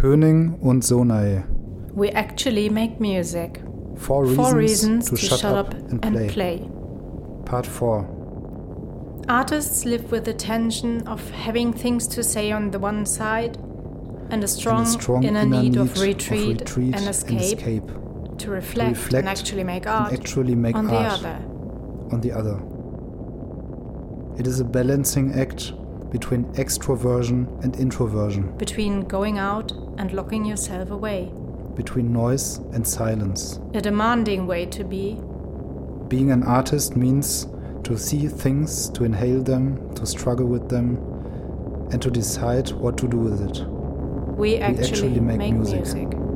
Höning und Sonai. We actually make music. Four reasons, Four reasons to, shut, up, and, play. and play. Part 4. Artists live with the tension of having things to say on the one side and a strong, and a strong inner, inner need, of retreat, retreat and, escape escape to reflect, reflect and actually make art actually make on the other. on the other. It is a balancing act between extroversion and introversion, Between going out and locking yourself away. between noise and silence. A demanding way to be, Being an artist means to see things, to inhale them, to struggle with them, and to decide what to do with it. we actually, actually make make music. music.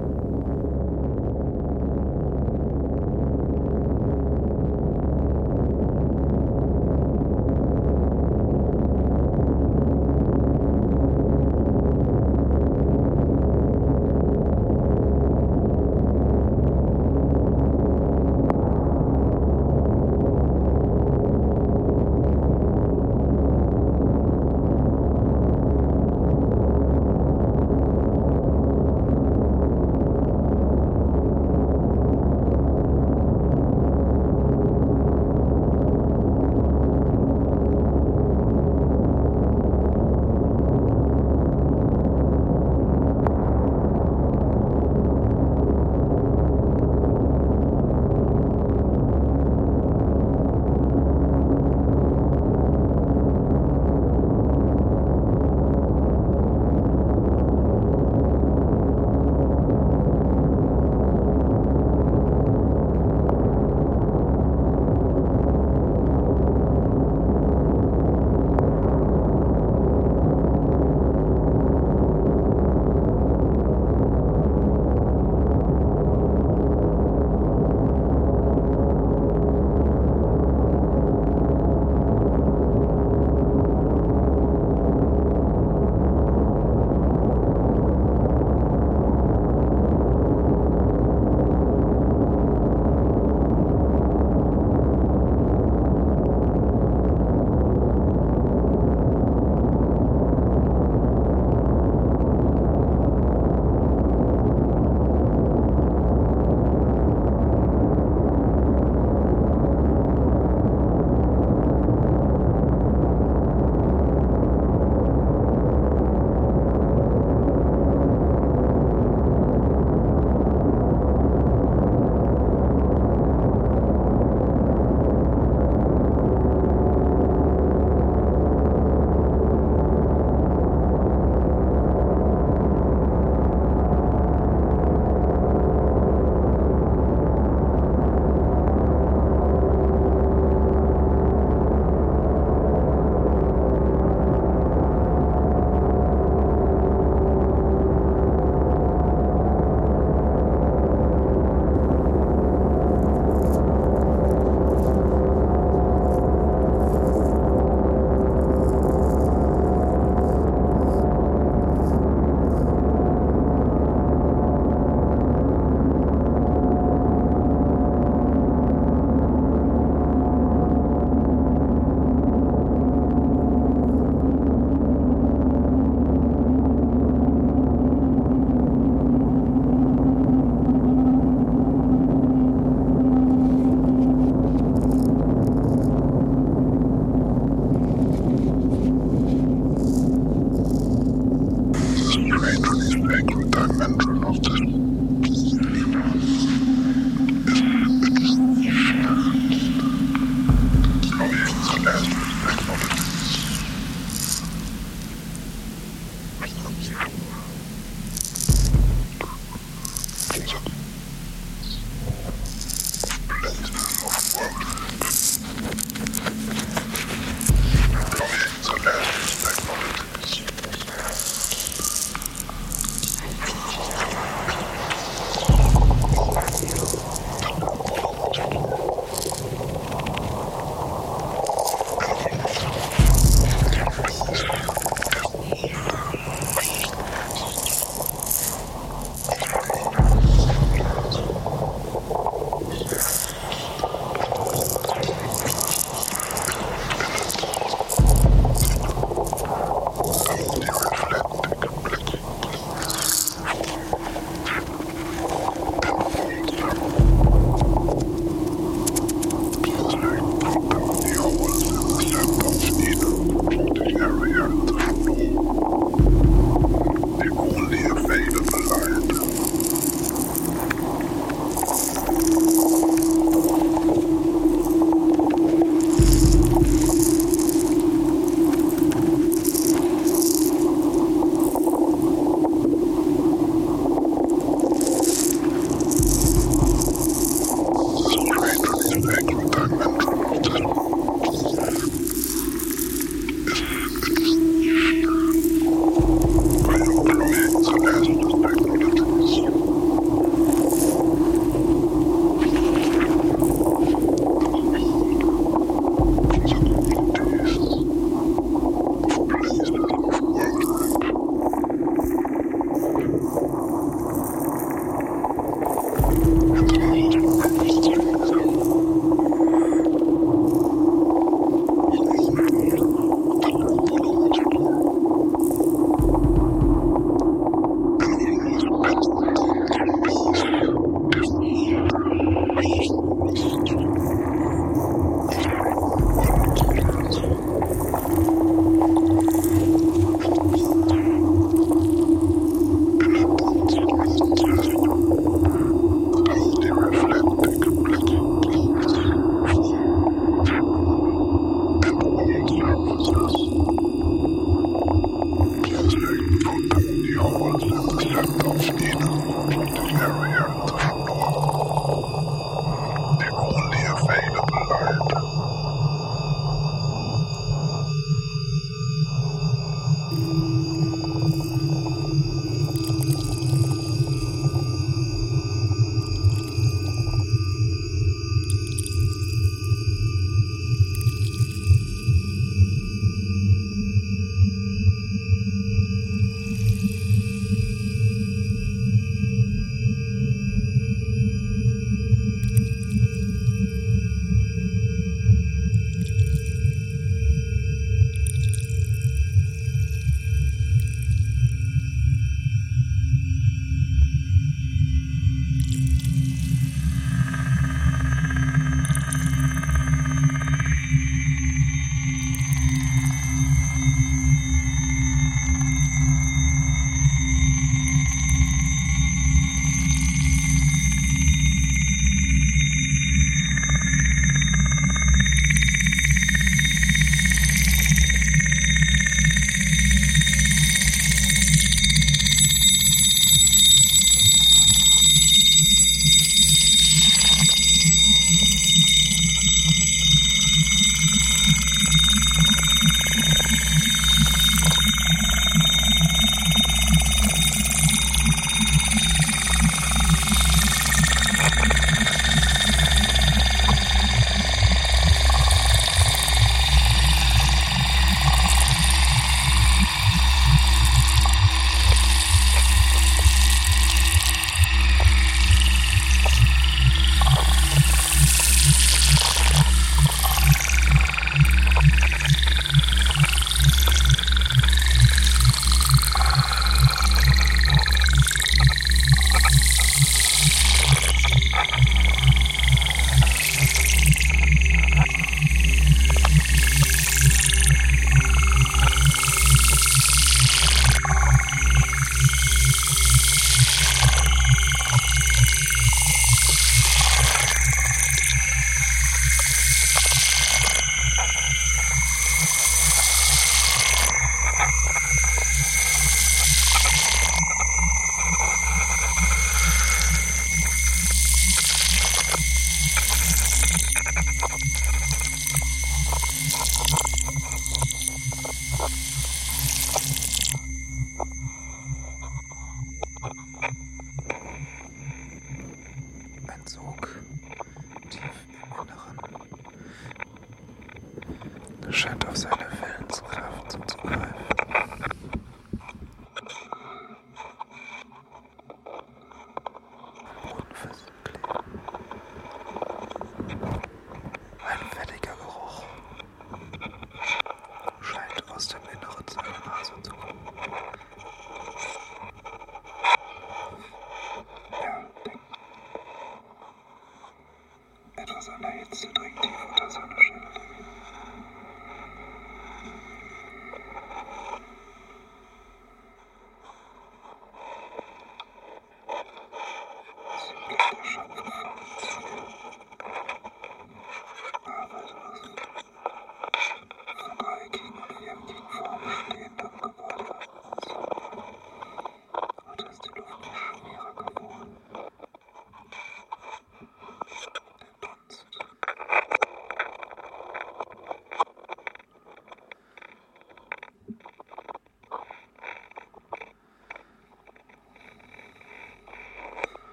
Scheint auf seine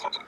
am